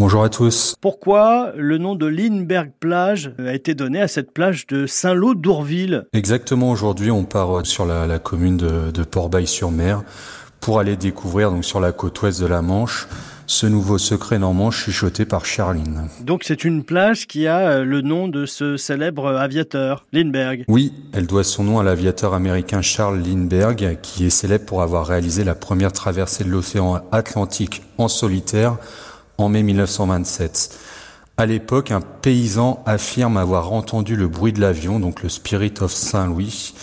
Bonjour à tous. Pourquoi le nom de Lindbergh plage a été donné à cette plage de Saint-Lô d'Ourville Exactement, aujourd'hui on part sur la, la commune de, de Port-Bail-sur-Mer pour aller découvrir donc sur la côte ouest de la Manche ce nouveau secret normand chuchoté par Charline. Donc c'est une plage qui a euh, le nom de ce célèbre aviateur, Lindbergh. Oui, elle doit son nom à l'aviateur américain Charles Lindbergh, qui est célèbre pour avoir réalisé la première traversée de l'océan Atlantique en solitaire en mai 1927. À l'époque, un paysan affirme avoir entendu le bruit de l'avion, donc le Spirit of Saint-Louis,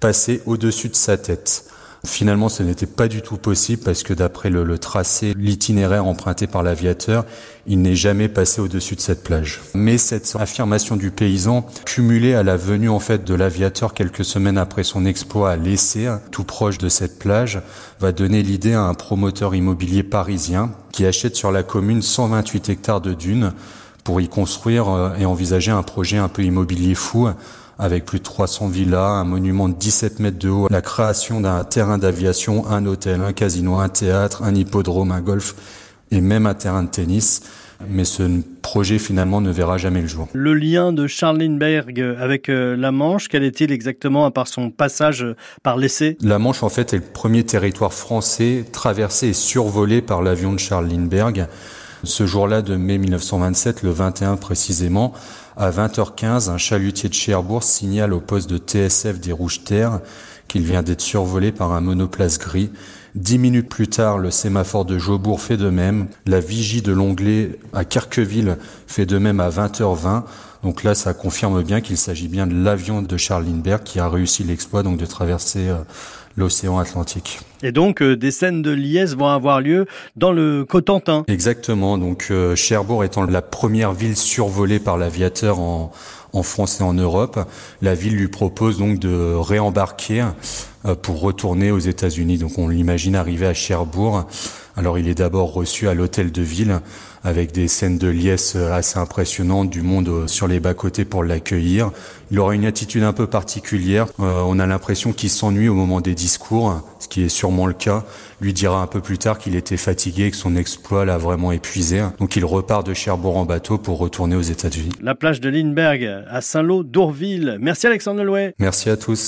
passer au-dessus de sa tête. Finalement, ce n'était pas du tout possible parce que d'après le, tracé, l'itinéraire emprunté par l'aviateur, il n'est jamais passé au-dessus de cette plage. Mais cette affirmation du paysan, cumulée à la venue en fait de l'aviateur quelques semaines après son exploit à l'essai, tout proche de cette plage, va donner l'idée à un promoteur immobilier parisien qui achète sur la commune 128 hectares de dunes pour y construire euh, et envisager un projet un peu immobilier fou avec plus de 300 villas, un monument de 17 mètres de haut, la création d'un terrain d'aviation, un hôtel, un casino, un théâtre, un hippodrome, un golf et même un terrain de tennis. Mais ce projet finalement ne verra jamais le jour. Le lien de Charles Lindbergh avec euh, la Manche, quel est-il exactement à part son passage par l'essai? La Manche en fait est le premier territoire français traversé et survolé par l'avion de Charles Lindbergh. Ce jour-là de mai 1927, le 21 précisément, à 20h15, un chalutier de Cherbourg signale au poste de TSF des Rouges Terres qu'il vient d'être survolé par un monoplace gris. Dix minutes plus tard, le sémaphore de Jobourg fait de même. La vigie de l'Onglet à Kerqueville fait de même à 20h20. Donc là, ça confirme bien qu'il s'agit bien de l'avion de Charles Lindbergh qui a réussi l'exploit donc de traverser euh, l'océan Atlantique. Et donc euh, des scènes de liesse vont avoir lieu dans le Cotentin. Exactement. Donc euh, Cherbourg étant la première ville survolée par l'aviateur en, en France et en Europe, la ville lui propose donc de réembarquer euh, pour retourner aux États-Unis. Donc on l'imagine arriver à Cherbourg. Alors il est d'abord reçu à l'hôtel de ville avec des scènes de liesse assez impressionnantes, du monde sur les bas-côtés pour l'accueillir. Il aura une attitude un peu particulière. Euh, on a l'impression qu'il s'ennuie au moment des discours, ce qui est sûrement le cas. Lui dira un peu plus tard qu'il était fatigué, que son exploit l'a vraiment épuisé. Donc il repart de Cherbourg en bateau pour retourner aux États-Unis. La plage de Lindbergh à Saint-Lô d'Ourville. Merci Alexandre Louet. Merci à tous.